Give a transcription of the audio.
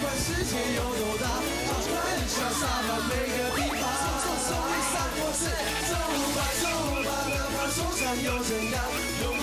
管世界有多大，把欢笑洒满每个地方。手中手里三国志，走吧走吧，哪怕受伤又怎样？